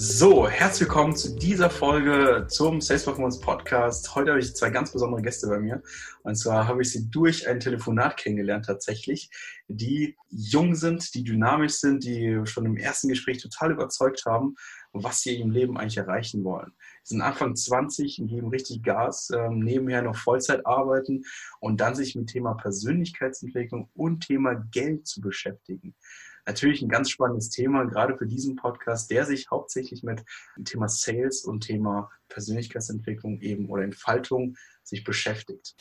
So, herzlich willkommen zu dieser Folge zum Sales Performance Podcast. Heute habe ich zwei ganz besondere Gäste bei mir. Und zwar habe ich sie durch ein Telefonat kennengelernt tatsächlich, die jung sind, die dynamisch sind, die schon im ersten Gespräch total überzeugt haben, was sie im Leben eigentlich erreichen wollen. Sie sind Anfang 20 und geben richtig Gas, ähm, nebenher noch Vollzeit arbeiten und dann sich mit Thema Persönlichkeitsentwicklung und Thema Geld zu beschäftigen natürlich ein ganz spannendes Thema, gerade für diesen Podcast, der sich hauptsächlich mit dem Thema Sales und Thema Persönlichkeitsentwicklung eben oder Entfaltung sich beschäftigt.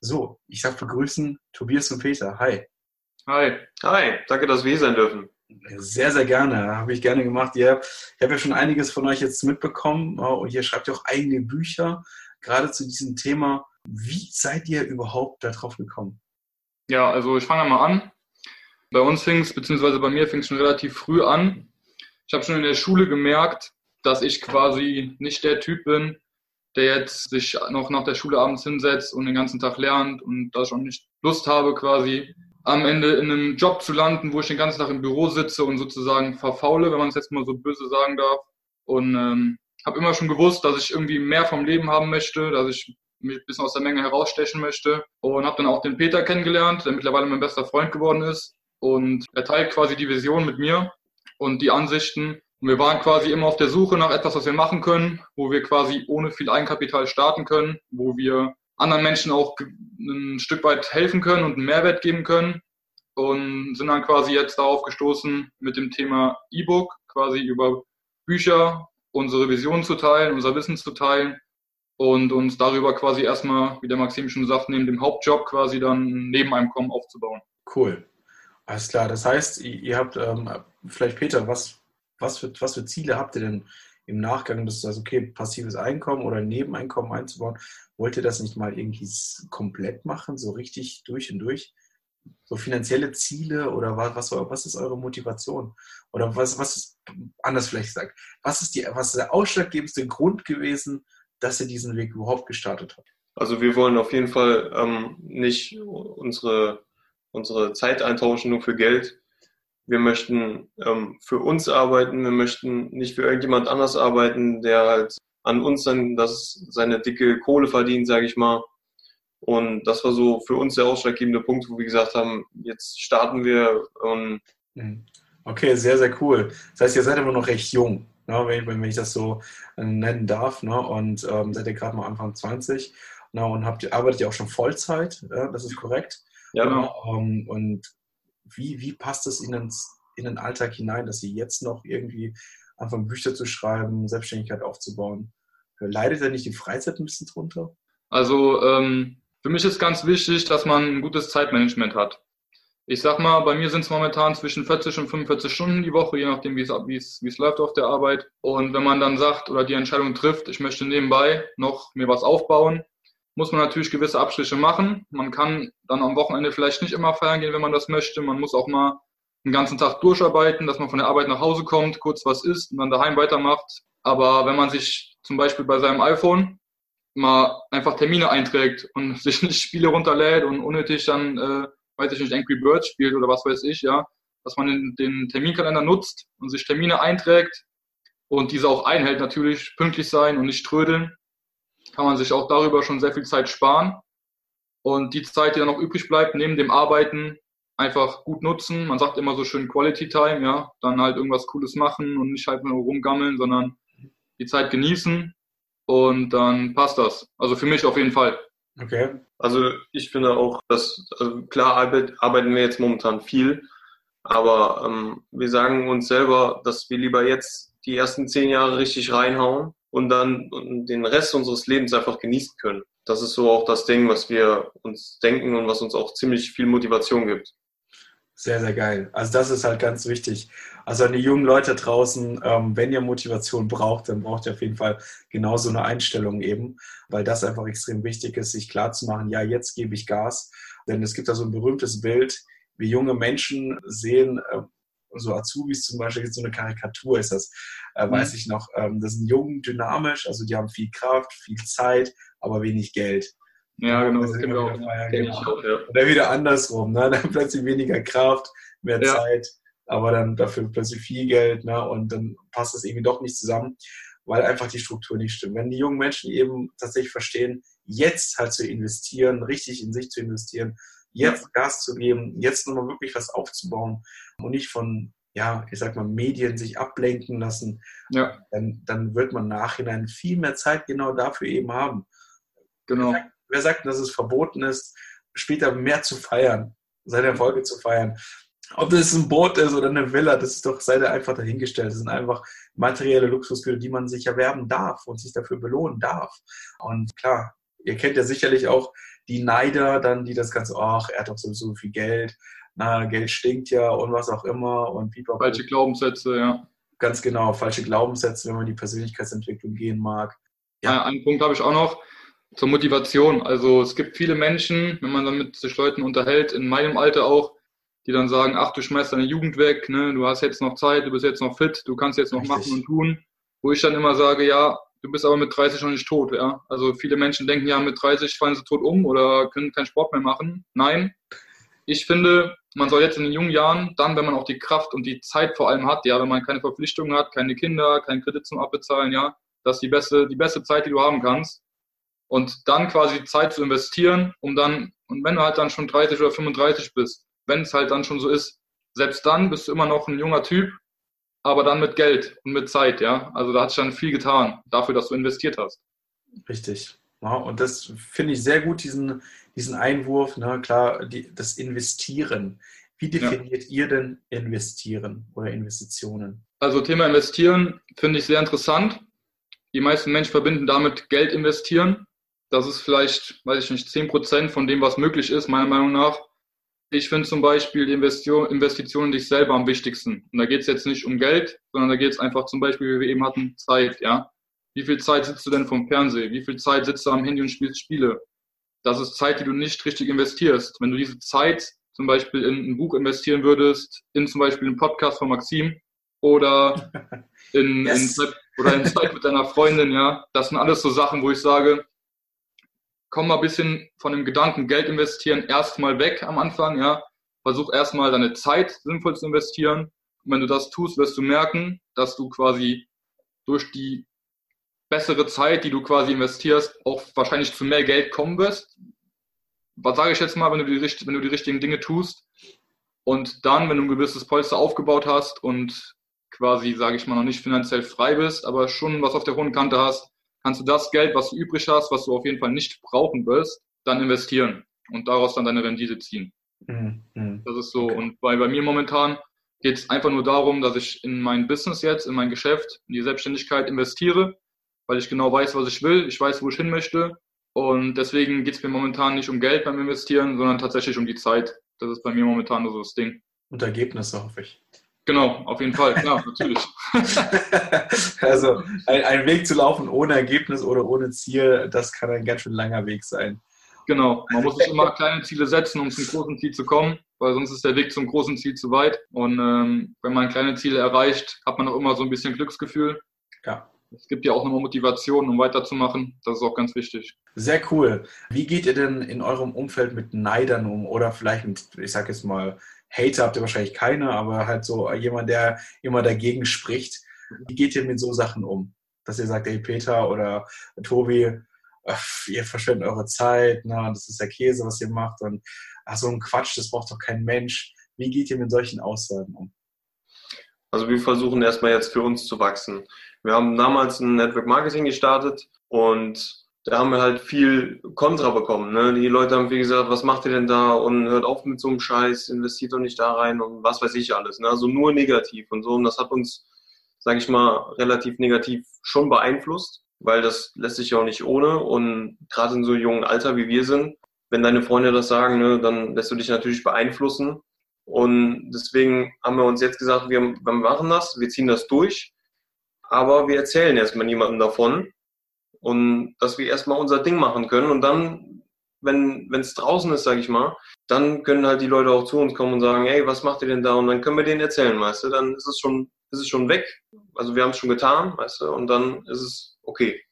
So, ich sage begrüßen Tobias und Peter. Hi. Hi. Hi. Danke, dass wir hier sein dürfen. Sehr, sehr gerne. Habe ich gerne gemacht. Ihr, ich habe ja schon einiges von euch jetzt mitbekommen und ihr schreibt ja auch eigene Bücher, gerade zu diesem Thema. Wie seid ihr überhaupt darauf gekommen? Ja, also ich fange mal an. Bei uns fing es, beziehungsweise bei mir fing es schon relativ früh an. Ich habe schon in der Schule gemerkt, dass ich quasi nicht der Typ bin, der jetzt sich noch nach der Schule abends hinsetzt und den ganzen Tag lernt und da schon nicht Lust habe, quasi am Ende in einem Job zu landen, wo ich den ganzen Tag im Büro sitze und sozusagen verfaule, wenn man es jetzt mal so böse sagen darf. Und ähm, habe immer schon gewusst, dass ich irgendwie mehr vom Leben haben möchte, dass ich mich ein bisschen aus der Menge herausstechen möchte. Und habe dann auch den Peter kennengelernt, der mittlerweile mein bester Freund geworden ist. Und er teilt quasi die Vision mit mir und die Ansichten. Und wir waren quasi immer auf der Suche nach etwas, was wir machen können, wo wir quasi ohne viel Eigenkapital starten können, wo wir anderen Menschen auch ein Stück weit helfen können und einen Mehrwert geben können. Und sind dann quasi jetzt darauf gestoßen, mit dem Thema E-Book quasi über Bücher unsere Vision zu teilen, unser Wissen zu teilen und uns darüber quasi erstmal, wie der Maxim schon sagt, neben dem Hauptjob quasi dann ein Nebeneinkommen aufzubauen. Cool. Alles klar. Das heißt, ihr habt, ähm, vielleicht Peter, was, was, für, was für Ziele habt ihr denn im Nachgang, dass du sagst, okay, passives Einkommen oder Nebeneinkommen einzubauen? Wollt ihr das nicht mal irgendwie komplett machen, so richtig durch und durch? So finanzielle Ziele oder was, was, was ist eure Motivation? Oder was, was ist, anders vielleicht gesagt, was ist, die, was ist der ausschlaggebendste Grund gewesen, dass ihr diesen Weg überhaupt gestartet habt? Also wir wollen auf jeden Fall ähm, nicht unsere unsere Zeit eintauschen nur für Geld. Wir möchten ähm, für uns arbeiten, wir möchten nicht für irgendjemand anders arbeiten, der halt an uns dann das, seine dicke Kohle verdient, sage ich mal. Und das war so für uns der ausschlaggebende Punkt, wo wir gesagt haben, jetzt starten wir. Ähm okay, sehr, sehr cool. Das heißt, ihr seid aber noch recht jung, ne, wenn, ich, wenn, ich das so äh, nennen darf. Ne, und ähm, seid ihr gerade mal Anfang 20 ne, und habt, arbeitet ihr auch schon Vollzeit, ja, das ist korrekt. Ja, genau. Ähm, und wie, wie passt es Ihnen in den Alltag hinein, dass Sie jetzt noch irgendwie anfangen, Bücher zu schreiben, Selbstständigkeit aufzubauen? Leidet da nicht die Freizeit ein bisschen drunter? Also ähm, für mich ist ganz wichtig, dass man ein gutes Zeitmanagement hat. Ich sag mal, bei mir sind es momentan zwischen 40 und 45 Stunden die Woche, je nachdem, wie es läuft auf der Arbeit. Und wenn man dann sagt oder die Entscheidung trifft, ich möchte nebenbei noch mir was aufbauen, muss man natürlich gewisse Abstriche machen. Man kann dann am Wochenende vielleicht nicht immer feiern gehen, wenn man das möchte. Man muss auch mal den ganzen Tag durcharbeiten, dass man von der Arbeit nach Hause kommt, kurz was isst und dann daheim weitermacht. Aber wenn man sich zum Beispiel bei seinem iPhone mal einfach Termine einträgt und sich nicht Spiele runterlädt und unnötig dann, äh, weiß ich nicht, Angry Birds spielt oder was weiß ich, ja, dass man den, den Terminkalender nutzt und sich Termine einträgt und diese auch einhält, natürlich pünktlich sein und nicht trödeln kann man sich auch darüber schon sehr viel Zeit sparen. Und die Zeit, die dann noch übrig bleibt, neben dem Arbeiten einfach gut nutzen. Man sagt immer so schön Quality Time, ja, dann halt irgendwas Cooles machen und nicht halt nur rumgammeln, sondern die Zeit genießen und dann passt das. Also für mich auf jeden Fall. Okay. Also ich finde auch, dass, also klar arbeiten wir jetzt momentan viel, aber ähm, wir sagen uns selber, dass wir lieber jetzt die ersten zehn Jahre richtig reinhauen und dann den Rest unseres Lebens einfach genießen können. Das ist so auch das Ding, was wir uns denken und was uns auch ziemlich viel Motivation gibt. Sehr, sehr geil. Also das ist halt ganz wichtig. Also an die jungen Leute draußen, ähm, wenn ihr Motivation braucht, dann braucht ihr auf jeden Fall genau so eine Einstellung eben, weil das einfach extrem wichtig ist, sich klarzumachen, ja, jetzt gebe ich Gas. Denn es gibt da so ein berühmtes Bild, wie junge Menschen sehen, äh, so Azubis zum Beispiel, so eine Karikatur ist das, äh, mhm. weiß ich noch. Ähm, das sind jung, dynamisch, also die haben viel Kraft, viel Zeit, aber wenig Geld. Ja, genau, das genau. Feiern, genau. Auch, ja. Oder wieder andersrum, ne? dann plötzlich weniger Kraft, mehr ja. Zeit aber dann dafür plötzlich viel Geld ne? und dann passt es irgendwie doch nicht zusammen, weil einfach die Struktur nicht stimmt. Wenn die jungen Menschen eben tatsächlich verstehen, jetzt halt zu investieren, richtig in sich zu investieren, jetzt Gas zu geben, jetzt nochmal wirklich was aufzubauen und nicht von, ja, ich sag mal, Medien sich ablenken lassen, ja. dann, dann wird man nachhinein viel mehr Zeit genau dafür eben haben. Genau. Wer sagt, wer sagt dass es verboten ist, später mehr zu feiern, seine Erfolge zu feiern? Ob das ein Boot ist oder eine Villa, das ist doch, sei da einfach dahingestellt. Das sind einfach materielle Luxusgüter, die man sich erwerben darf und sich dafür belohnen darf. Und klar, ihr kennt ja sicherlich auch die Neider dann, die das Ganze, ach, er hat doch sowieso viel Geld, na, Geld stinkt ja und was auch immer und pipapo. Falsche Glaubenssätze, ja. Ganz genau, falsche Glaubenssätze, wenn man die Persönlichkeitsentwicklung gehen mag. Ja. Einen Punkt habe ich auch noch zur Motivation. Also es gibt viele Menschen, wenn man dann mit sich Leuten unterhält, in meinem Alter auch, die dann sagen, ach, du schmeißt deine Jugend weg, ne? du hast jetzt noch Zeit, du bist jetzt noch fit, du kannst jetzt noch Richtig. machen und tun. Wo ich dann immer sage, ja, du bist aber mit 30 noch nicht tot, ja. Also viele Menschen denken ja, mit 30 fallen sie tot um oder können keinen Sport mehr machen. Nein. Ich finde, man soll jetzt in den jungen Jahren, dann, wenn man auch die Kraft und die Zeit vor allem hat, ja, wenn man keine Verpflichtungen hat, keine Kinder, keinen Kredit zum Abbezahlen, ja, das ist die beste, die beste Zeit, die du haben kannst. Und dann quasi Zeit zu investieren, um dann, und wenn du halt dann schon 30 oder 35 bist, wenn es halt dann schon so ist, selbst dann bist du immer noch ein junger Typ aber dann mit Geld und mit Zeit, ja. Also da hat sich dann viel getan dafür, dass du investiert hast. Richtig. Ja, und das finde ich sehr gut, diesen, diesen Einwurf, ne? klar, die, das Investieren. Wie definiert ja. ihr denn Investieren oder Investitionen? Also Thema Investieren finde ich sehr interessant. Die meisten Menschen verbinden damit Geld investieren. Das ist vielleicht, weiß ich nicht, 10% von dem, was möglich ist, meiner Meinung nach. Ich finde zum Beispiel die Investitionen in dich selber am wichtigsten. Und da geht es jetzt nicht um Geld, sondern da geht es einfach zum Beispiel, wie wir eben hatten, Zeit, ja. Wie viel Zeit sitzt du denn vom Fernseher? Wie viel Zeit sitzt du am Handy und spielst Spiele? Das ist Zeit, die du nicht richtig investierst. Wenn du diese Zeit zum Beispiel in ein Buch investieren würdest, in zum Beispiel einen Podcast von Maxim oder in, yes. in oder in Zeit mit deiner Freundin, ja, das sind alles so Sachen, wo ich sage, komm mal ein bisschen von dem Gedanken Geld investieren erstmal weg am Anfang, ja. Versuch erstmal deine Zeit sinnvoll zu investieren. Und wenn du das tust, wirst du merken, dass du quasi durch die bessere Zeit, die du quasi investierst, auch wahrscheinlich zu mehr Geld kommen wirst. Was sage ich jetzt mal, wenn du die, wenn du die richtigen Dinge tust und dann, wenn du ein gewisses Polster aufgebaut hast und quasi, sage ich mal, noch nicht finanziell frei bist, aber schon was auf der hohen Kante hast, kannst du das Geld, was du übrig hast, was du auf jeden Fall nicht brauchen wirst, dann investieren und daraus dann deine Rendite ziehen. Mhm. mhm. Das ist so. Okay. Und bei, bei mir momentan geht es einfach nur darum, dass ich in mein Business jetzt, in mein Geschäft, in die Selbstständigkeit investiere, weil ich genau weiß, was ich will, ich weiß, wo ich hin möchte. Und deswegen geht es mir momentan nicht um Geld beim Investieren, sondern tatsächlich um die Zeit. Das ist bei mir momentan nur so das Ding. Und Ergebnisse, hoffe ich. Genau, auf jeden Fall, klar, natürlich. also ein, ein, Weg zu laufen ohne Ergebnis oder ohne Ziel, das kann ein ganz schön langer Weg sein. Genau, man muss sich immer kleine Ziele setzen, um zum großen Ziel zu kommen, weil sonst ist der Weg zum großen Ziel zu weit. Und ähm, wenn man kleine Ziele erreicht, hat man auch immer so ein bisschen Glücksgefühl. Ja. Es gibt ja auch nochmal Motivation, um weiterzumachen. Das ist auch ganz wichtig. Sehr cool. Wie geht ihr denn in eurem Umfeld mit Neidern um oder vielleicht mit, ich sag jetzt mal, Hater habt ihr wahrscheinlich keine, aber halt so jemand, der immer dagegen spricht. Wie geht ihr mit so Sachen um? Dass ihr sagt, hey Peter oder Tobi, ihr verschwendet eure Zeit, ne, das ist der Käse, was ihr macht und ach, so ein Quatsch, das braucht doch kein Mensch. Wie geht ihr mit solchen Aussagen um? Also wir versuchen erstmal jetzt für uns zu wachsen. Wir haben damals ein Network Marketing gestartet und da haben wir halt viel Kontra bekommen. Ne? Die Leute haben wie gesagt, was macht ihr denn da und hört auf mit so einem Scheiß, investiert doch nicht da rein und was weiß ich alles. Ne? Also nur negativ und so. Und das hat uns, sage ich mal, relativ negativ schon beeinflusst, weil das lässt sich ja auch nicht ohne. Und gerade in so jungen Alter wie wir sind, wenn deine Freunde das sagen, ne, dann lässt du dich natürlich beeinflussen. Und deswegen haben wir uns jetzt gesagt, wir, wir machen das, wir ziehen das durch, aber wir erzählen erstmal niemandem davon und dass wir erstmal unser Ding machen können und dann, wenn es draußen ist, sage ich mal, dann können halt die Leute auch zu uns kommen und sagen, hey, was macht ihr denn da? Und dann können wir denen erzählen, weißt du, dann ist es schon, ist es schon weg. Also wir haben es schon getan, weißt du, und dann ist es okay.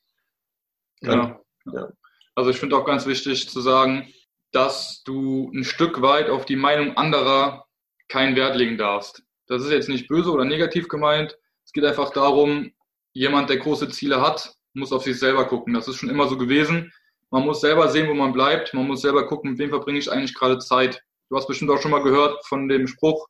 Dann, ja. ja. Also ich finde auch ganz wichtig zu sagen, dass du ein Stück weit auf die Meinung anderer keinen Wert legen darfst. Das ist jetzt nicht böse oder negativ gemeint. Es geht einfach darum, jemand, der große Ziele hat, muss auf sich selber gucken. Das ist schon immer so gewesen. Man muss selber sehen, wo man bleibt. Man muss selber gucken, mit wem verbringe ich eigentlich gerade Zeit. Du hast bestimmt auch schon mal gehört von dem Spruch,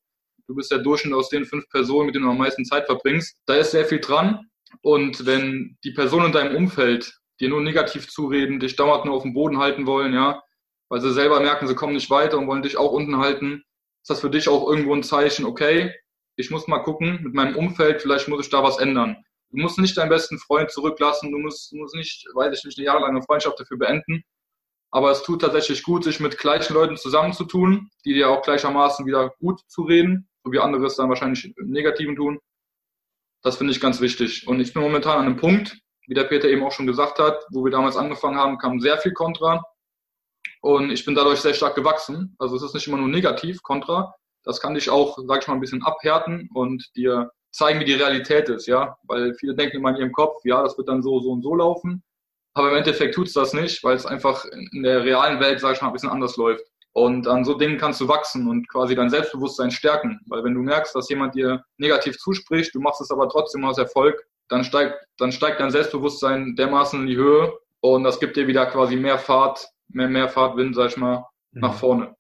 du bist der Durchschnitt aus den fünf Personen, mit denen du am meisten Zeit verbringst. Da ist sehr viel dran. Und wenn die Personen in deinem Umfeld dir nur negativ zureden, dich dauernd nur auf dem Boden halten wollen, ja, weil sie selber merken, sie kommen nicht weiter und wollen dich auch unten halten, ist das für dich auch irgendwo ein Zeichen, okay, ich muss mal gucken mit meinem Umfeld, vielleicht muss ich da was ändern. Du musst nicht deinen besten Freund zurücklassen, du musst, musst nicht, weiß ich nicht, eine jahrelange Freundschaft dafür beenden. Aber es tut tatsächlich gut, sich mit gleichen Leuten zusammenzutun, die dir auch gleichermaßen wieder gut zu reden, so wie andere es dann wahrscheinlich im Negativen tun. Das finde ich ganz wichtig. Und ich bin momentan an einem Punkt, wie der Peter eben auch schon gesagt hat, wo wir damals angefangen haben, kam sehr viel Kontra. Und ich bin dadurch sehr stark gewachsen. Also es ist nicht immer nur negativ, Kontra. Das kann dich auch, sag ich mal, ein bisschen abhärten und dir zeigen, wie die Realität ist, ja. Weil viele denken immer in ihrem Kopf, ja, das wird dann so, so und so laufen. Aber im Endeffekt tut es das nicht, weil es einfach in der realen Welt, sag ich mal, ein bisschen anders läuft. Und an so Dingen kannst du wachsen und quasi dein Selbstbewusstsein stärken. Weil wenn du merkst, dass jemand dir negativ zuspricht, du machst es aber trotzdem aus Erfolg, dann steigt, dann steigt dein Selbstbewusstsein dermaßen in die Höhe und das gibt dir wieder quasi mehr Fahrt, mehr, mehr Fahrtwind, sag ich mal, nach mhm. vorne.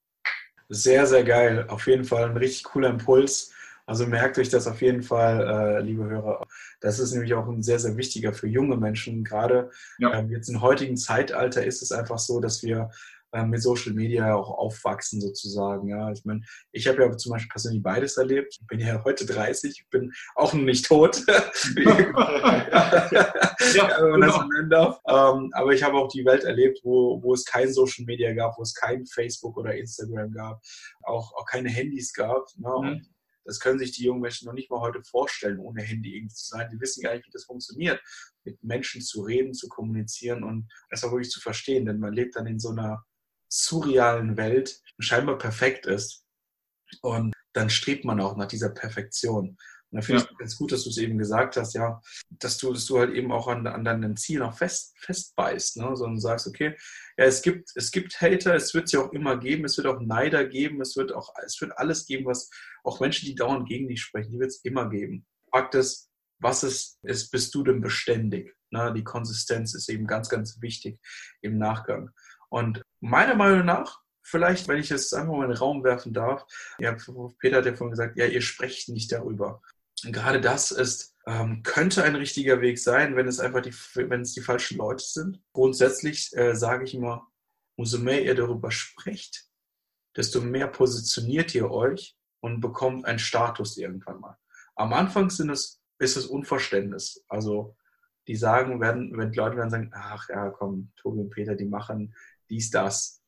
Sehr, sehr geil. Auf jeden Fall ein richtig cooler Impuls. Also merkt euch das auf jeden Fall, äh, liebe Hörer. Das ist nämlich auch ein sehr, sehr wichtiger für junge Menschen. Gerade ja. ähm, jetzt im heutigen Zeitalter ist es einfach so, dass wir äh, mit Social Media auch aufwachsen sozusagen. Ja, ich meine, ich habe ja zum Beispiel persönlich beides erlebt. Ich bin ja heute 30, ich bin auch noch nicht tot, ja, wenn man das so nennen darf. Ähm, aber ich habe auch die Welt erlebt, wo, wo es kein Social Media gab, wo es kein Facebook oder Instagram gab, auch, auch keine Handys gab. Ne? Mhm. Das können sich die jungen Menschen noch nicht mal heute vorstellen, ohne Handy irgendwie zu sein. Die wissen gar nicht, wie das funktioniert, mit Menschen zu reden, zu kommunizieren und das auch wirklich zu verstehen. Denn man lebt dann in so einer surrealen Welt scheinbar perfekt ist. Und dann strebt man auch nach dieser Perfektion. Und da finde ja. ich ganz gut, dass du es eben gesagt hast, ja, dass du, dass du halt eben auch an, an deinem Ziel noch fest, festbeißt, ne? sondern sagst, okay, ja, es gibt, es gibt Hater, es wird sie auch immer geben, es wird auch Neider geben, es wird auch, es wird alles geben, was auch Menschen, die dauernd gegen dich sprechen, die wird es immer geben. Fakt ist, was ist, ist, bist du denn beständig? Ne? Die Konsistenz ist eben ganz, ganz wichtig im Nachgang. Und meiner Meinung nach, vielleicht, wenn ich es einfach mal in den Raum werfen darf, ja, Peter hat ja vorhin gesagt, ja, ihr sprecht nicht darüber. Gerade das ist, ähm, könnte ein richtiger Weg sein, wenn es einfach die, wenn es die falschen Leute sind. Grundsätzlich äh, sage ich immer, umso mehr ihr darüber sprecht, desto mehr positioniert ihr euch und bekommt einen Status irgendwann mal. Am Anfang sind es, ist es Unverständnis. Also die sagen, werden, wenn die Leute werden sagen, ach ja, komm, Tobi und Peter, die machen dies, das.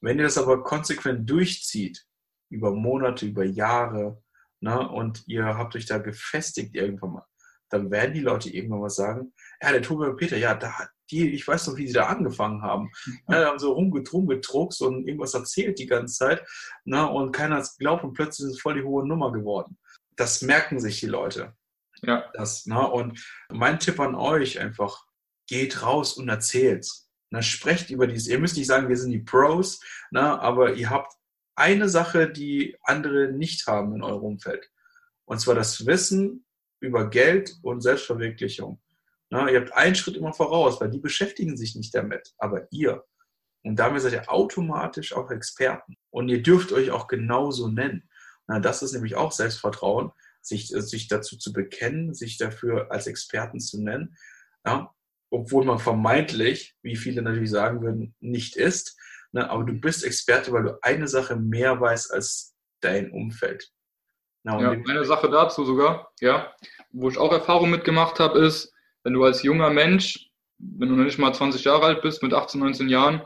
Wenn ihr das aber konsequent durchzieht, über Monate, über Jahre, ne, und ihr habt euch da gefestigt irgendwann mal, dann werden die Leute irgendwann mal sagen, ja, der Tobi und Peter, ja, da, die, ich weiß noch, wie sie da angefangen haben. Ja, haben so rumgetrunkst und irgendwas erzählt die ganze Zeit, ne, und keiner hat es geglaubt und plötzlich ist es voll die hohe Nummer geworden. Das merken sich die Leute. Ja. Das, ne, und mein Tipp an euch einfach, geht raus und erzählt's. Na, sprecht über dieses. Ihr müsst nicht sagen, wir sind die Pros, na, aber ihr habt eine Sache, die andere nicht haben in eurem Umfeld. Und zwar das Wissen über Geld und Selbstverwirklichung. Na, ihr habt einen Schritt immer voraus, weil die beschäftigen sich nicht damit, aber ihr. Und damit seid ihr automatisch auch Experten. Und ihr dürft euch auch genauso nennen. Na, das ist nämlich auch Selbstvertrauen, sich, sich dazu zu bekennen, sich dafür als Experten zu nennen. Ja, obwohl man vermeintlich, wie viele natürlich sagen würden, nicht ist. Ne? Aber du bist Experte, weil du eine Sache mehr weißt als dein Umfeld. Na, ja, eine Sache dazu sogar, ja, wo ich auch Erfahrung mitgemacht habe, ist, wenn du als junger Mensch, wenn du noch nicht mal 20 Jahre alt bist, mit 18, 19 Jahren,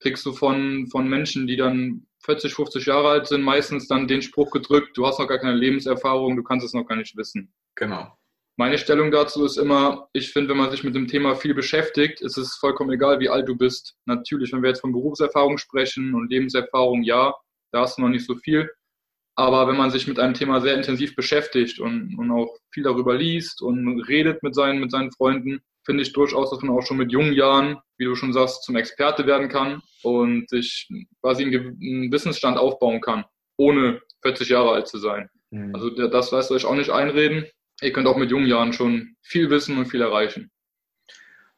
kriegst du von, von Menschen, die dann 40, 50 Jahre alt sind, meistens dann den Spruch gedrückt, du hast noch gar keine Lebenserfahrung, du kannst es noch gar nicht wissen. Genau. Meine Stellung dazu ist immer, ich finde, wenn man sich mit dem Thema viel beschäftigt, ist es vollkommen egal, wie alt du bist. Natürlich, wenn wir jetzt von Berufserfahrung sprechen und Lebenserfahrung, ja, da hast du noch nicht so viel. Aber wenn man sich mit einem Thema sehr intensiv beschäftigt und, und auch viel darüber liest und redet mit seinen, mit seinen Freunden, finde ich durchaus, dass man auch schon mit jungen Jahren, wie du schon sagst, zum Experte werden kann und sich quasi einen, Wissensstand aufbauen kann, ohne 40 Jahre alt zu sein. Mhm. Also das lasst euch auch nicht einreden. Ihr könnt auch mit jungen Jahren schon viel wissen und viel erreichen.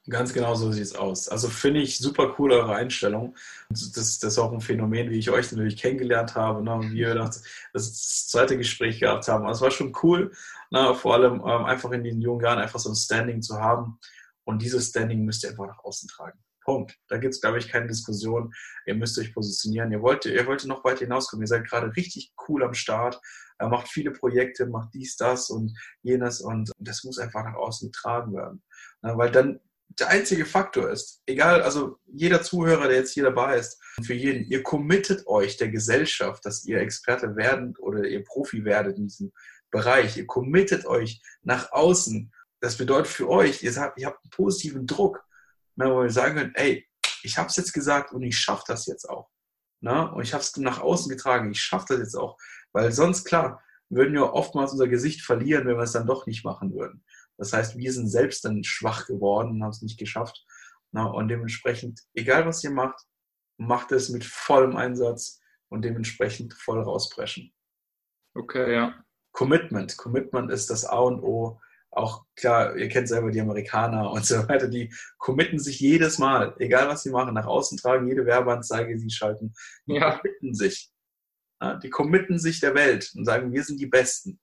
Ganz genau so sieht es aus. Also finde ich super cool eure Einstellung. Das, das, ist auch ein Phänomen, wie ich euch natürlich kennengelernt habe, ne? wie wir das, das zweite Gespräch gehabt haben. Also es war schon cool, ne? vor allem ähm, einfach in den jungen Jahren einfach so ein Standing zu haben. Und dieses Standing müsst ihr einfach nach außen tragen. Punkt. Da gibt es, glaube ich, keine Diskussion. Ihr müsst euch positionieren. Ihr wollt, ihr wollt noch weiter hinauskommen. Ihr seid gerade richtig cool am Start. Er macht viele Projekte, macht dies, das und jenes und das muss einfach nach außen getragen werden. Weil dann der einzige Faktor ist, egal, also jeder Zuhörer, der jetzt hier dabei ist, für jeden, ihr committet euch der Gesellschaft, dass ihr Experte werden oder ihr Profi werdet in diesem Bereich. Ihr committet euch nach außen. Das bedeutet für euch, ihr habt, ihr habt einen positiven Druck, wo ihr sagen könnt, ey, ich habe es jetzt gesagt und ich schaffe das jetzt auch. Ne? Und ich habe es nach außen getragen, ich schaffe das jetzt auch. Weil sonst, klar, würden wir oftmals unser Gesicht verlieren, wenn wir es dann doch nicht machen würden. Das heißt, wir sind selbst dann schwach geworden und haben es nicht geschafft. Und dementsprechend, egal was ihr macht, macht es mit vollem Einsatz und dementsprechend voll rausbrechen. Okay, ja. Commitment. Commitment ist das A und O. Auch klar, ihr kennt selber die Amerikaner und so weiter, die committen sich jedes Mal, egal was sie machen, nach außen tragen, jede Werbeanzeige, sie schalten, die ja. committen sich. Ja, die committen sich der Welt und sagen, wir sind die Besten.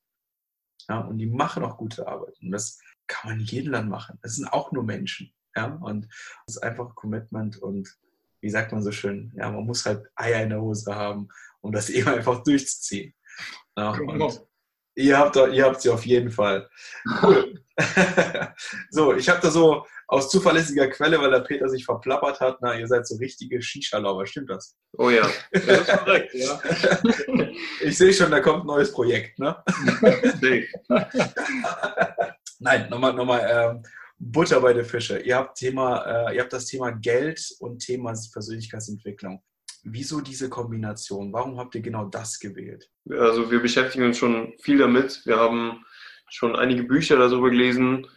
Ja, und die machen auch gute Arbeit. Und das kann man in jedem Land machen. Das sind auch nur Menschen. Ja, und das ist einfach Commitment und wie sagt man so schön, ja, man muss halt Eier in der Hose haben, um das eben einfach durchzuziehen. Ja, genau. und ihr habt, ihr habt sie auf jeden Fall. Cool. so, ich habe da so aus zuverlässiger Quelle, weil der Peter sich verplappert hat, na, ihr seid so richtige Shisha-Lauber, stimmt das? Oh ja, das ist korrekt, ja. ich sehe schon, da kommt ein neues Projekt, ne? Nein, nochmal, nochmal, ähm, Butter bei der Fische. Ihr habt, Thema, äh, ihr habt das Thema Geld und Thema Persönlichkeitsentwicklung. Wieso diese Kombination? Warum habt ihr genau das gewählt? Also wir beschäftigen uns schon viel damit. Wir haben schon einige Bücher darüber gelesen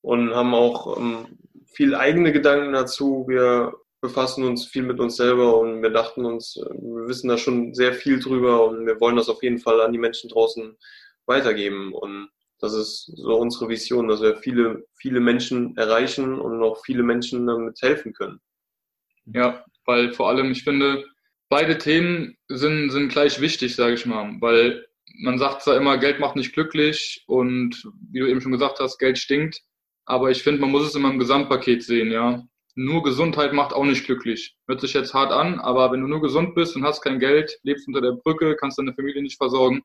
und haben auch ähm, viel eigene Gedanken dazu. Wir befassen uns viel mit uns selber und wir dachten uns, äh, wir wissen da schon sehr viel drüber und wir wollen das auf jeden Fall an die Menschen draußen weitergeben. Und das ist so unsere Vision, dass wir viele, viele Menschen erreichen und auch viele Menschen damit helfen können. Ja, weil vor allem, ich finde, beide Themen sind, sind gleich wichtig, sage ich mal, weil man sagt zwar immer, Geld macht nicht glücklich und wie du eben schon gesagt hast, Geld stinkt, aber ich finde, man muss es immer im Gesamtpaket sehen, ja. Nur Gesundheit macht auch nicht glücklich. Hört sich jetzt hart an, aber wenn du nur gesund bist und hast kein Geld, lebst unter der Brücke, kannst deine Familie nicht versorgen,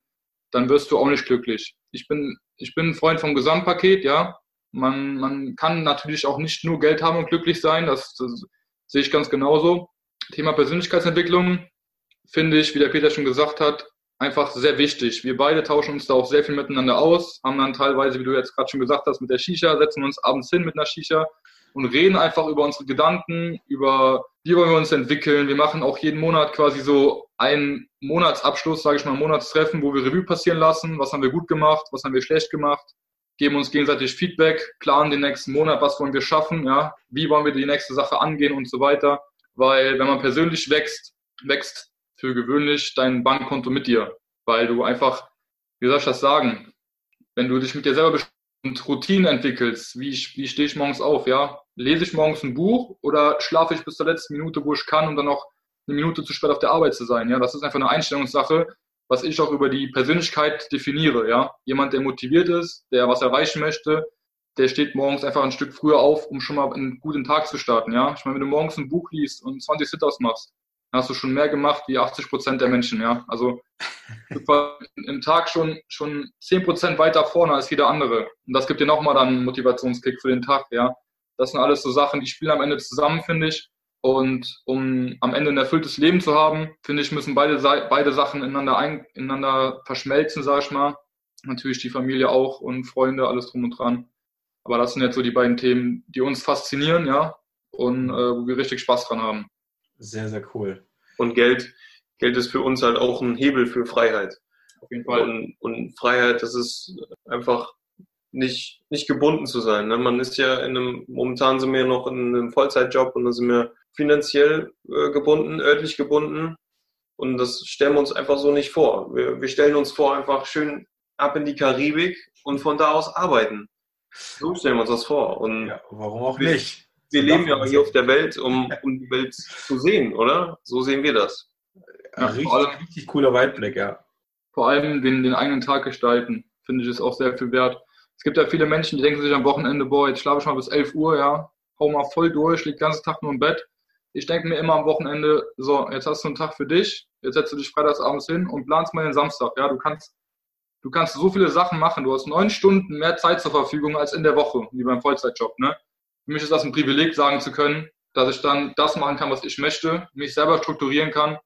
dann wirst du auch nicht glücklich. Ich bin, ich bin ein Freund vom Gesamtpaket, ja. Man, man kann natürlich auch nicht nur Geld haben und glücklich sein, das, das sehe ich ganz genauso. Thema Persönlichkeitsentwicklung finde ich, wie der Peter schon gesagt hat, einfach sehr wichtig. Wir beide tauschen uns da auch sehr viel miteinander aus, haben dann teilweise, wie du jetzt gerade schon gesagt hast, mit der Shisha, setzen uns abends hin mit einer Shisha und reden einfach über unsere Gedanken, über wie wollen wir uns entwickeln. Wir machen auch jeden Monat quasi so einen Monatsabschluss, sage ich mal, ein Monatstreffen, wo wir Revue passieren lassen, was haben wir gut gemacht, was haben wir schlecht gemacht, geben uns gegenseitig Feedback, planen den nächsten Monat, was wollen wir schaffen, ja, wie wollen wir die nächste Sache angehen und so weiter. Weil wenn man persönlich wächst, wächst für gewöhnlich dein Bankkonto mit dir, weil du einfach, wie soll ich das sagen, wenn du dich mit dir selber und Routinen entwickelst, wie, wie stehe ich morgens auf, ja? Lese ich morgens ein Buch oder schlafe ich bis zur letzten Minute, wo ich kann, um dann noch eine Minute zu spät auf der Arbeit zu sein, ja? Das ist einfach eine Einstellungssache, was ich auch über die Persönlichkeit definiere, ja? Jemand, der motiviert ist, der was erreichen möchte, der steht morgens einfach ein Stück früher auf, um schon mal einen guten Tag zu starten, ja? Ich meine, wenn du morgens ein Buch liest und 20 Sit-Ups machst, hast du schon mehr gemacht wie 80 Prozent der Menschen, ja. Also im Tag schon, schon 10 Prozent weiter vorne als jeder andere. Und das gibt dir nochmal dann einen Motivationskick für den Tag, ja. Das sind alles so Sachen, die spielen am Ende zusammen, finde ich. Und um am Ende ein erfülltes Leben zu haben, finde ich, müssen beide, beide Sachen ineinander, ein, ineinander verschmelzen, sag ich mal. Natürlich die Familie auch und Freunde, alles drum und dran. Aber das sind jetzt so die beiden Themen, die uns faszinieren, ja, und äh, wo wir richtig Spaß dran haben. Sehr, sehr cool. Und Geld, Geld ist für uns halt auch ein Hebel für Freiheit. Auf jeden Fall. Und, und Freiheit, das ist einfach nicht, nicht gebunden zu sein. Ne? Man ist ja in einem, momentan sind wir noch in einem Vollzeitjob und da sind wir finanziell äh, gebunden, örtlich gebunden. Und das stellen wir uns einfach so nicht vor. Wir, wir stellen uns vor, einfach schön ab in die Karibik und von da aus arbeiten. So stellen wir uns das vor. Und ja, warum auch nicht? Wir, wir leben ja hier auf der Welt, um, um die Welt zu sehen, oder? So sehen wir das. Ja, richtig, richtig cooler Weitblick, ja. Vor allem den, den eigenen Tag gestalten, finde ich, ist auch sehr viel wert. Es gibt ja viele Menschen, die denken sich am Wochenende, boah, jetzt schlafe ich mal bis 11 Uhr, ja, hau mal voll durch, lieg den ganzen Tag nur im Bett. Ich denke mir immer am Wochenende, so, jetzt hast du einen Tag für dich, jetzt setzt du dich freitagsabends hin und planst mal den Samstag. Ja, du kannst, du kannst so viele Sachen machen. Du hast neun Stunden mehr Zeit zur Verfügung als in der Woche, wie beim Vollzeitjob. Ne? Für mich ist das ein Privileg, sagen zu können, dass ich dann das machen kann, was ich möchte, mich selber strukturieren kann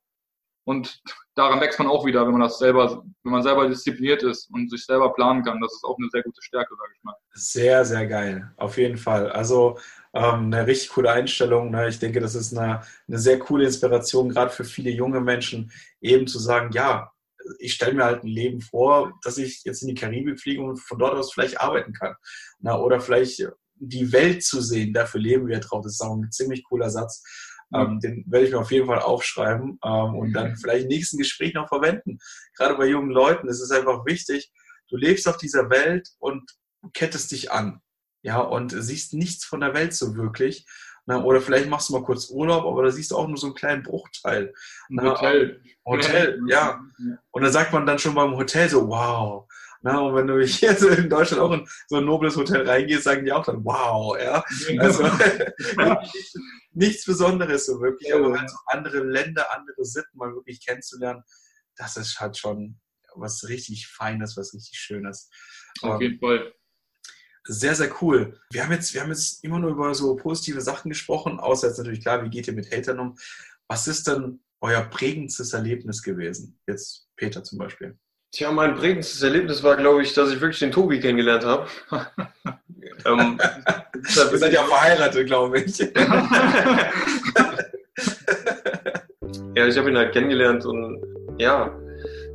und daran wächst man auch wieder, wenn man das selber, wenn man selber diszipliniert ist und sich selber planen kann. Das ist auch eine sehr gute Stärke, sage ich mal. Sehr, sehr geil. Auf jeden Fall. Also ähm, eine richtig coole Einstellung. Ne? Ich denke, das ist eine, eine sehr coole Inspiration, gerade für viele junge Menschen, eben zu sagen, ja, ich stelle mir halt ein Leben vor, dass ich jetzt in die Karibik fliege und von dort aus vielleicht arbeiten kann. Na, oder vielleicht die Welt zu sehen, dafür leben wir drauf. Das ist auch ein ziemlich cooler Satz. Ähm, den werde ich mir auf jeden Fall aufschreiben ähm, und dann vielleicht im nächsten Gespräch noch verwenden. Gerade bei jungen Leuten ist es einfach wichtig, du lebst auf dieser Welt und kettest dich an. Ja, und siehst nichts von der Welt so wirklich. Na, oder vielleicht machst du mal kurz Urlaub, aber da siehst du auch nur so einen kleinen Bruchteil. Na, Hotel. Hotel, ja. Und da sagt man dann schon beim Hotel so, wow. Na, und wenn du hier so in Deutschland auch in so ein nobles Hotel reingehst, sagen die auch dann, wow, ja. Also nichts Besonderes so wirklich, aber halt so andere Länder, andere Sitten mal wirklich kennenzulernen, das ist halt schon was richtig Feines, was richtig Schönes. Auf jeden Fall. Sehr, sehr cool. Wir haben, jetzt, wir haben jetzt immer nur über so positive Sachen gesprochen, außer jetzt natürlich klar, wie geht ihr mit Hatern um? Was ist denn euer prägendstes Erlebnis gewesen? Jetzt Peter zum Beispiel. Tja, mein prägendstes Erlebnis war, glaube ich, dass ich wirklich den Tobi kennengelernt habe. ähm, Ihr seid ja verheiratet, glaube ich. ja, ich habe ihn halt kennengelernt und ja,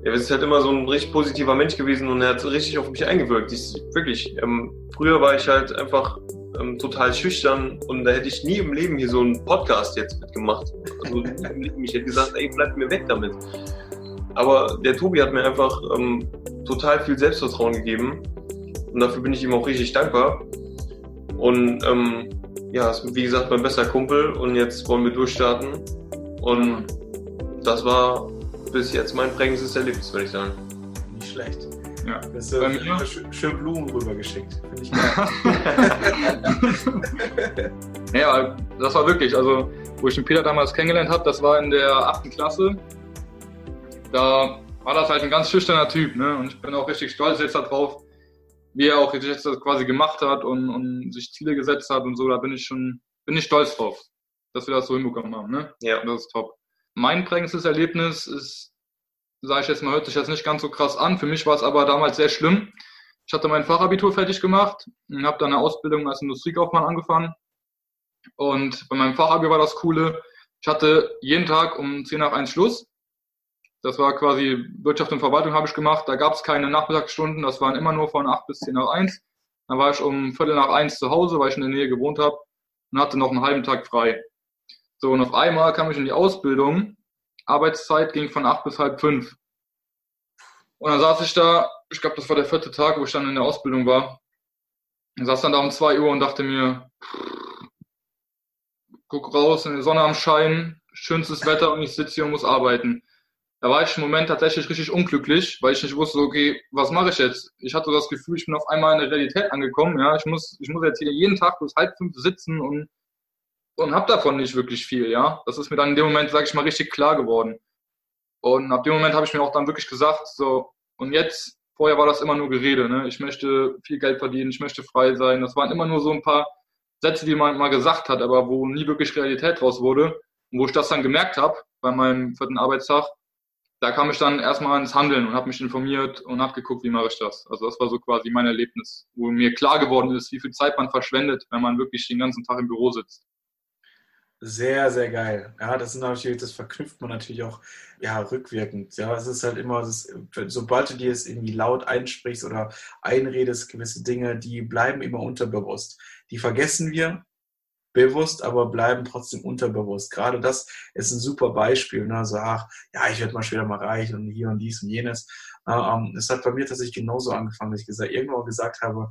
er ist halt immer so ein richtig positiver Mensch gewesen und er hat richtig auf mich eingewirkt. Ich, wirklich. Ähm, früher war ich halt einfach ähm, total schüchtern und da hätte ich nie im Leben hier so einen Podcast jetzt mitgemacht. Also ich hätte gesagt, ey, bleib mir weg damit. Aber der Tobi hat mir einfach ähm, total viel Selbstvertrauen gegeben und dafür bin ich ihm auch richtig dankbar. Und ähm, ja, ist wie gesagt mein bester Kumpel und jetzt wollen wir durchstarten. Und das war bis jetzt mein prägendstes Erlebnis, würde ich sagen. Nicht schlecht. Ja. Das ist äh, schön, Blumen rübergeschickt. Finde ich geil. ja, das war wirklich, also wo ich den Peter damals kennengelernt habe, das war in der achten Klasse da war das halt ein ganz schüchterner Typ. Ne? Und ich bin auch richtig stolz jetzt darauf, wie er auch jetzt das quasi gemacht hat und, und sich Ziele gesetzt hat und so. Da bin ich schon, bin ich stolz drauf, dass wir das so hinbekommen haben. Ne? Ja. Und das ist top. Mein prägendstes Erlebnis ist, sage ich jetzt mal, hört sich jetzt nicht ganz so krass an. Für mich war es aber damals sehr schlimm. Ich hatte mein Fachabitur fertig gemacht und habe dann eine Ausbildung als Industriekaufmann angefangen. Und bei meinem Fachabi war das Coole, ich hatte jeden Tag um 10 nach 1 Schluss das war quasi Wirtschaft und Verwaltung habe ich gemacht. Da gab es keine Nachmittagsstunden. Das waren immer nur von 8 bis 10 nach 1. Dann war ich um Viertel nach 1 zu Hause, weil ich in der Nähe gewohnt habe und hatte noch einen halben Tag frei. So, und auf einmal kam ich in die Ausbildung. Arbeitszeit ging von 8 bis halb 5. Und dann saß ich da, ich glaube, das war der vierte Tag, wo ich dann in der Ausbildung war. Ich saß dann da um 2 Uhr und dachte mir, guck raus, in der Sonne am Schein, schönstes Wetter und ich sitze hier und muss arbeiten da war ich im Moment tatsächlich richtig unglücklich, weil ich nicht wusste, okay, was mache ich jetzt? Ich hatte das Gefühl, ich bin auf einmal in der Realität angekommen, ja, ich muss, ich muss jetzt hier jeden Tag bis halb fünf sitzen und, und hab davon nicht wirklich viel, ja. Das ist mir dann in dem Moment, sage ich mal, richtig klar geworden. Und ab dem Moment habe ich mir auch dann wirklich gesagt, so, und jetzt, vorher war das immer nur Gerede, ne? Ich möchte viel Geld verdienen, ich möchte frei sein. Das waren immer nur so ein paar Sätze, die man mal gesagt hat, aber wo nie wirklich Realität draus wurde. Und wo ich das dann gemerkt habe bei meinem vierten Arbeitstag, da kam ich dann erstmal ins Handeln und habe mich informiert und habe geguckt, wie mache ich das. Also das war so quasi mein Erlebnis, wo mir klar geworden ist, wie viel Zeit man verschwendet, wenn man wirklich den ganzen Tag im Büro sitzt. Sehr, sehr geil. Ja, das das verknüpft man natürlich auch ja, rückwirkend. Ja, es ist halt immer, ist, sobald du dir es irgendwie laut einsprichst oder einredest, gewisse Dinge, die bleiben immer unterbewusst. Die vergessen wir, bewusst, aber bleiben trotzdem unterbewusst. Gerade das ist ein super Beispiel. Ne? So, ach, ja, ich werde mal später mal reich und hier und dies und jenes. Ähm, es hat bei mir tatsächlich genauso angefangen, dass ich gesagt, irgendwann gesagt habe,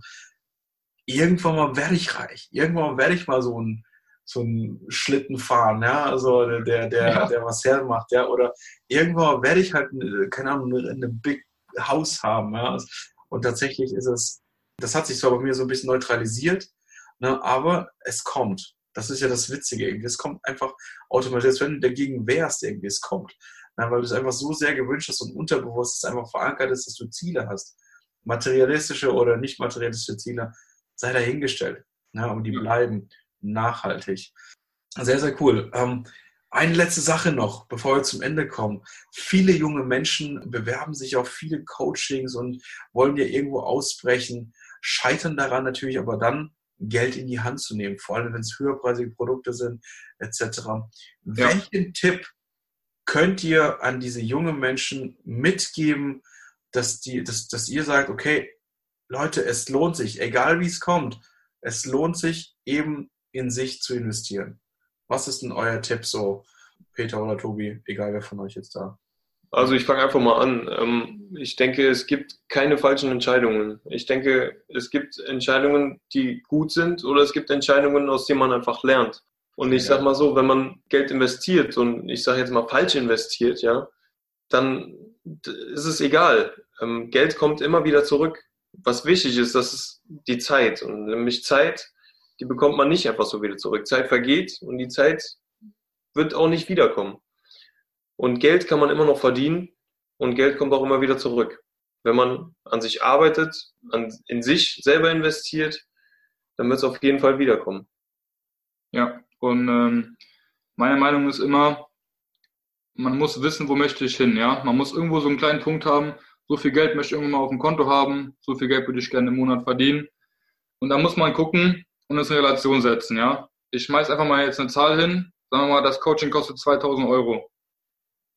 irgendwann mal werde ich reich. Irgendwann werde ich mal so ein so ein Schlitten fahren, ja, also der, der, ja. der was hermacht, ja, oder irgendwann werde ich halt, keine Ahnung, eine Big House haben, ja, und tatsächlich ist es, das hat sich zwar bei mir so ein bisschen neutralisiert, ne, aber es kommt. Das ist ja das Witzige irgendwie. Es kommt einfach automatisch, wenn du dagegen wärst, irgendwie, es kommt. Na, weil du es einfach so sehr gewünscht hast und unterbewusst einfach verankert ist, dass du Ziele hast. Materialistische oder nicht materialistische Ziele, sei dahingestellt. Ne, aber die bleiben nachhaltig. Sehr, sehr cool. Ähm, eine letzte Sache noch, bevor wir zum Ende kommen. Viele junge Menschen bewerben sich auf viele Coachings und wollen ja irgendwo ausbrechen, scheitern daran natürlich aber dann, Geld in die Hand zu nehmen, vor allem wenn es höherpreisige Produkte sind, etc. Ja. Welchen Tipp könnt ihr an diese jungen Menschen mitgeben, dass, die, dass, dass ihr sagt, okay, Leute, es lohnt sich, egal wie es kommt, es lohnt sich eben in sich zu investieren. Was ist denn euer Tipp so, Peter oder Tobi, egal wer von euch jetzt da? Also ich fange einfach mal an. Ähm, ich denke, es gibt keine falschen Entscheidungen. Ich denke, es gibt Entscheidungen, die gut sind oder es gibt Entscheidungen, aus denen man einfach lernt. Und ich sage mal so, wenn man Geld investiert und ich sage jetzt mal falsch investiert, ja, dann ist es egal. Ähm, Geld kommt immer wieder zurück. Was wichtig ist, das ist die Zeit. Und nämlich Zeit die bekommt man nicht einfach so wieder zurück. Zeit vergeht und die Zeit wird auch nicht wiederkommen. Und Geld kann man immer noch verdienen und Geld kommt auch immer wieder zurück. Wenn man an sich arbeitet, an, in sich selber investiert, dann wird es auf jeden Fall wiederkommen. Ja, und ähm, meine Meinung ist immer, man muss wissen, wo möchte ich hin, ja. Man muss irgendwo so einen kleinen Punkt haben, so viel Geld möchte ich irgendwann mal auf dem Konto haben, so viel Geld würde ich gerne im Monat verdienen. Und da muss man gucken, und das in Relation setzen, ja. Ich schmeiß einfach mal jetzt eine Zahl hin, sagen wir mal, das Coaching kostet 2000 Euro.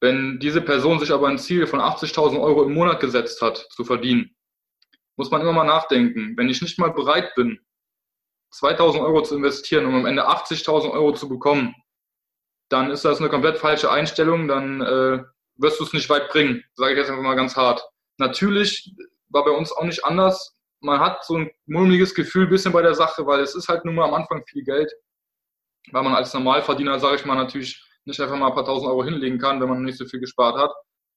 Wenn diese Person sich aber ein Ziel von 80.000 Euro im Monat gesetzt hat, zu verdienen, muss man immer mal nachdenken. Wenn ich nicht mal bereit bin, 2000 Euro zu investieren, um am Ende 80.000 Euro zu bekommen, dann ist das eine komplett falsche Einstellung, dann äh, wirst du es nicht weit bringen, sage ich jetzt einfach mal ganz hart. Natürlich war bei uns auch nicht anders man hat so ein mulmiges Gefühl ein bisschen bei der Sache, weil es ist halt nun mal am Anfang viel Geld, weil man als Normalverdiener, sage ich mal, natürlich nicht einfach mal ein paar tausend Euro hinlegen kann, wenn man nicht so viel gespart hat.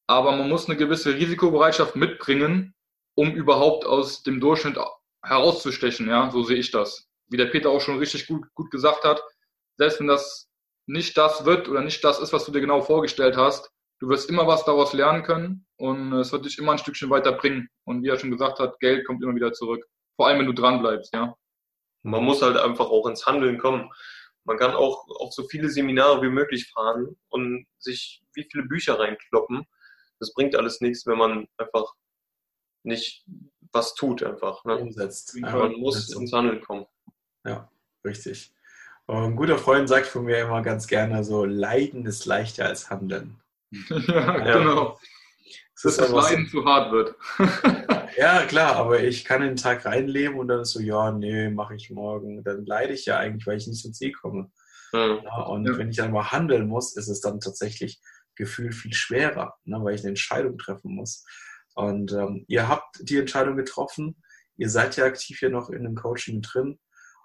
Aber man muss eine gewisse Risikobereitschaft mitbringen, um überhaupt aus dem Durchschnitt herauszustechen. Ja, so sehe ich das. Wie der Peter auch schon richtig gut, gut gesagt hat, selbst wenn das nicht das wird oder nicht das ist, was du dir genau vorgestellt hast, du wirst immer was daraus lernen können und es wird dich immer ein Stückchen weiterbringen. Und wie er schon gesagt hat, Geld kommt immer wieder zurück. Vor allem, wenn du dran bleibst, ja. Man muss halt einfach auch ins Handeln kommen. Man kann auch auf so viele Seminare wie möglich fahren und sich wie viele Bücher reinkloppen. Das bringt alles nichts, wenn man einfach nicht was tut einfach. Ne? Umsetzt. Man muss ins Handeln kommen. Ja, richtig. ein guter Freund sagt von mir immer ganz gerne so, Leiden ist leichter als Handeln. ja, genau. Dass das Leiden zu hart wird. ja, klar, aber ich kann den Tag reinleben und dann ist so, ja, nee, mache ich morgen. Dann leide ich ja eigentlich, weil ich nicht zum Ziel komme. Mhm. Ja, und ja. wenn ich dann mal handeln muss, ist es dann tatsächlich gefühlt viel schwerer, ne, weil ich eine Entscheidung treffen muss. Und ähm, ihr habt die Entscheidung getroffen. Ihr seid ja aktiv hier noch in dem Coaching drin.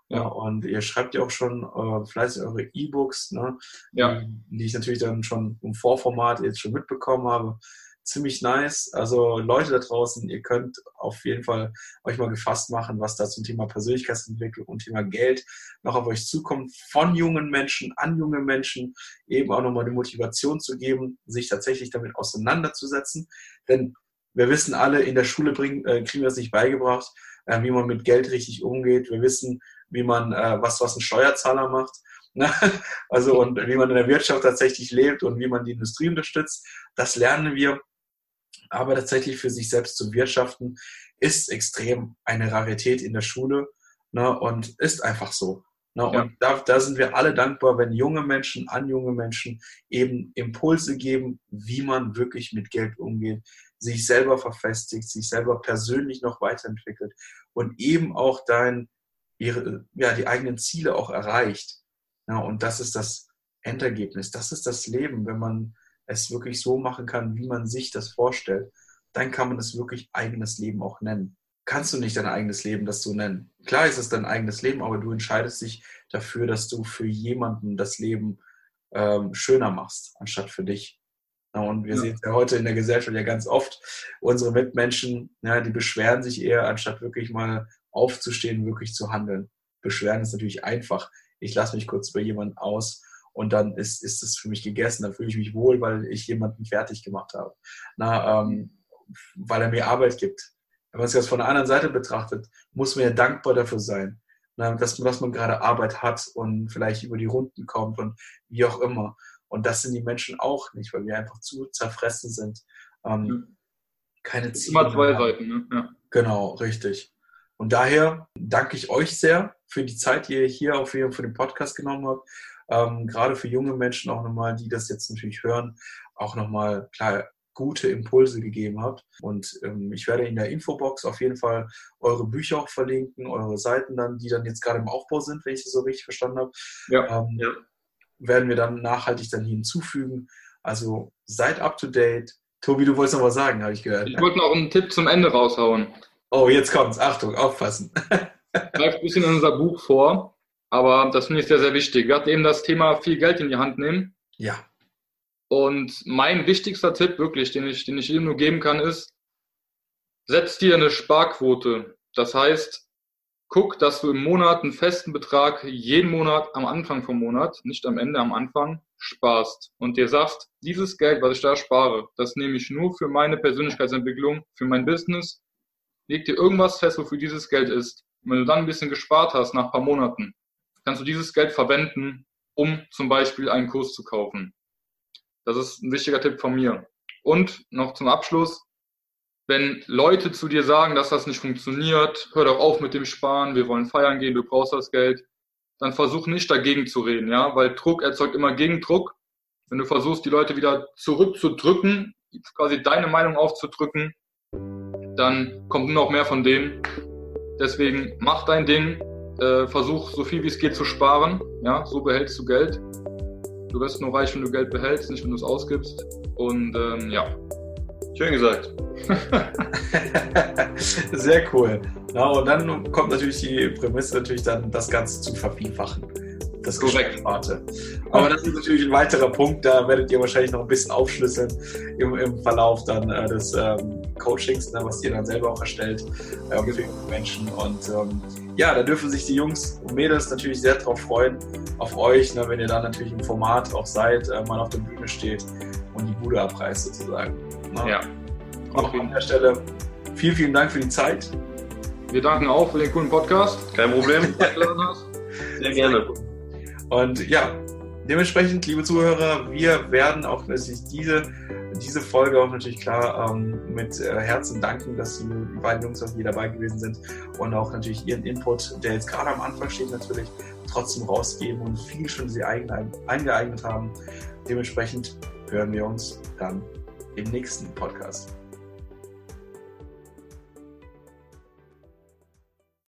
Ja. und ihr schreibt ja auch schon äh, fleißig eure E-Books, ne? ja. die, die ich natürlich dann schon im Vorformat jetzt schon mitbekommen habe. Ziemlich nice. Also Leute da draußen, ihr könnt auf jeden Fall euch mal gefasst machen, was da zum Thema Persönlichkeitsentwicklung und Thema Geld noch auf euch zukommt. Von jungen Menschen an junge Menschen eben auch nochmal die Motivation zu geben, sich tatsächlich damit auseinanderzusetzen. Denn wir wissen alle, in der Schule bringen, äh, kriegen wir das nicht beigebracht, äh, wie man mit Geld richtig umgeht. Wir wissen, wie man, äh, was, was ein Steuerzahler macht. Ne? Also und wie man in der Wirtschaft tatsächlich lebt und wie man die Industrie unterstützt. Das lernen wir. Aber tatsächlich für sich selbst zu wirtschaften ist extrem eine Rarität in der Schule ne? und ist einfach so. Ne? Ja. Und da, da sind wir alle dankbar, wenn junge Menschen an junge Menschen eben Impulse geben, wie man wirklich mit Geld umgeht, sich selber verfestigt, sich selber persönlich noch weiterentwickelt und eben auch dein ihre, ja, die eigenen Ziele auch erreicht. Ja, und das ist das Endergebnis. Das ist das Leben, wenn man es wirklich so machen kann, wie man sich das vorstellt. Dann kann man es wirklich eigenes Leben auch nennen. Kannst du nicht dein eigenes Leben das so nennen? Klar ist es dein eigenes Leben, aber du entscheidest dich dafür, dass du für jemanden das Leben ähm, schöner machst, anstatt für dich. Und wir ja. sehen es ja heute in der Gesellschaft ja ganz oft. Unsere Mitmenschen, ja, die beschweren sich eher, anstatt wirklich mal aufzustehen, wirklich zu handeln. Beschweren ist natürlich einfach. Ich lasse mich kurz bei jemandem aus und dann ist, ist es für mich gegessen. Dann fühle ich mich wohl, weil ich jemanden fertig gemacht habe. Na, ähm, weil er mir Arbeit gibt. Wenn man es jetzt von der anderen Seite betrachtet, muss man ja dankbar dafür sein, na, dass, dass man gerade Arbeit hat und vielleicht über die Runden kommt und wie auch immer. Und das sind die Menschen auch nicht, weil wir einfach zu zerfressen sind. Ähm, keine Ziele. Immer zwei Seiten, ne? Ja. Genau, richtig. Und daher danke ich euch sehr für die Zeit, die ihr hier auf jeden für den Podcast genommen habt. Ähm, gerade für junge Menschen auch nochmal, die das jetzt natürlich hören, auch nochmal klar gute Impulse gegeben habt. Und ähm, ich werde in der Infobox auf jeden Fall eure Bücher auch verlinken, eure Seiten dann, die dann jetzt gerade im Aufbau sind, wenn ich das so richtig verstanden habe. Ja, ähm, ja. Werden wir dann nachhaltig dann hinzufügen. Also seid up to date. Tobi, du wolltest noch was sagen, habe ich gehört. Ich wollte noch einen Tipp zum Ende raushauen. Oh, jetzt kommt's. Achtung, aufpassen. Greift ein bisschen in unser Buch vor, aber das finde ich sehr, sehr wichtig. Wir hatten eben das Thema viel Geld in die Hand nehmen. Ja. Und mein wichtigster Tipp, wirklich, den ich, den ich jedem nur geben kann, ist, setz dir eine Sparquote. Das heißt, guck, dass du im Monat einen festen Betrag jeden Monat am Anfang vom Monat, nicht am Ende, am Anfang, sparst und dir sagst, dieses Geld, was ich da spare, das nehme ich nur für meine Persönlichkeitsentwicklung, für mein Business. Leg dir irgendwas fest, wofür dieses Geld ist. Und wenn du dann ein bisschen gespart hast nach ein paar Monaten, kannst du dieses Geld verwenden, um zum Beispiel einen Kurs zu kaufen. Das ist ein wichtiger Tipp von mir. Und noch zum Abschluss, wenn Leute zu dir sagen, dass das nicht funktioniert, hör doch auf mit dem Sparen, wir wollen feiern gehen, du brauchst das Geld, dann versuch nicht dagegen zu reden, ja, weil Druck erzeugt immer Gegendruck. Wenn du versuchst, die Leute wieder zurückzudrücken, quasi deine Meinung aufzudrücken, dann kommt nur noch mehr von denen. Deswegen mach dein Ding, äh, versuch so viel wie es geht zu sparen, ja, so behältst du Geld Du wirst nur reich, wenn du Geld behältst, nicht wenn du es ausgibst. Und ähm, ja. Schön gesagt. Sehr cool. Ja, und dann kommt natürlich die Prämisse, natürlich dann das Ganze zu vervielfachen. Das Korrekt. Aber das ist natürlich ein weiterer Punkt, da werdet ihr wahrscheinlich noch ein bisschen aufschlüsseln im, im Verlauf dann äh, des ähm, Coachings, ne, was ihr dann selber auch erstellt äh, für Menschen. Und ähm, ja, da dürfen sich die Jungs und Mädels natürlich sehr drauf freuen, auf euch, ne, wenn ihr dann natürlich im Format auch seid, äh, mal auf der Bühne steht und die Bude abreißt sozusagen. Ne? Ja. Auch an der Stelle vielen, vielen Dank für die Zeit. Wir danken auch für den coolen Podcast. Kein Problem. Sehr gerne. Und ja, dementsprechend, liebe Zuhörer, wir werden auch natürlich diese, diese Folge auch natürlich klar ähm, mit äh, Herzen danken, dass die, die beiden Jungs auch hier dabei gewesen sind und auch natürlich ihren Input, der jetzt gerade am Anfang steht, natürlich trotzdem rausgeben und viel schon sie eingeeignet haben. Dementsprechend hören wir uns dann im nächsten Podcast.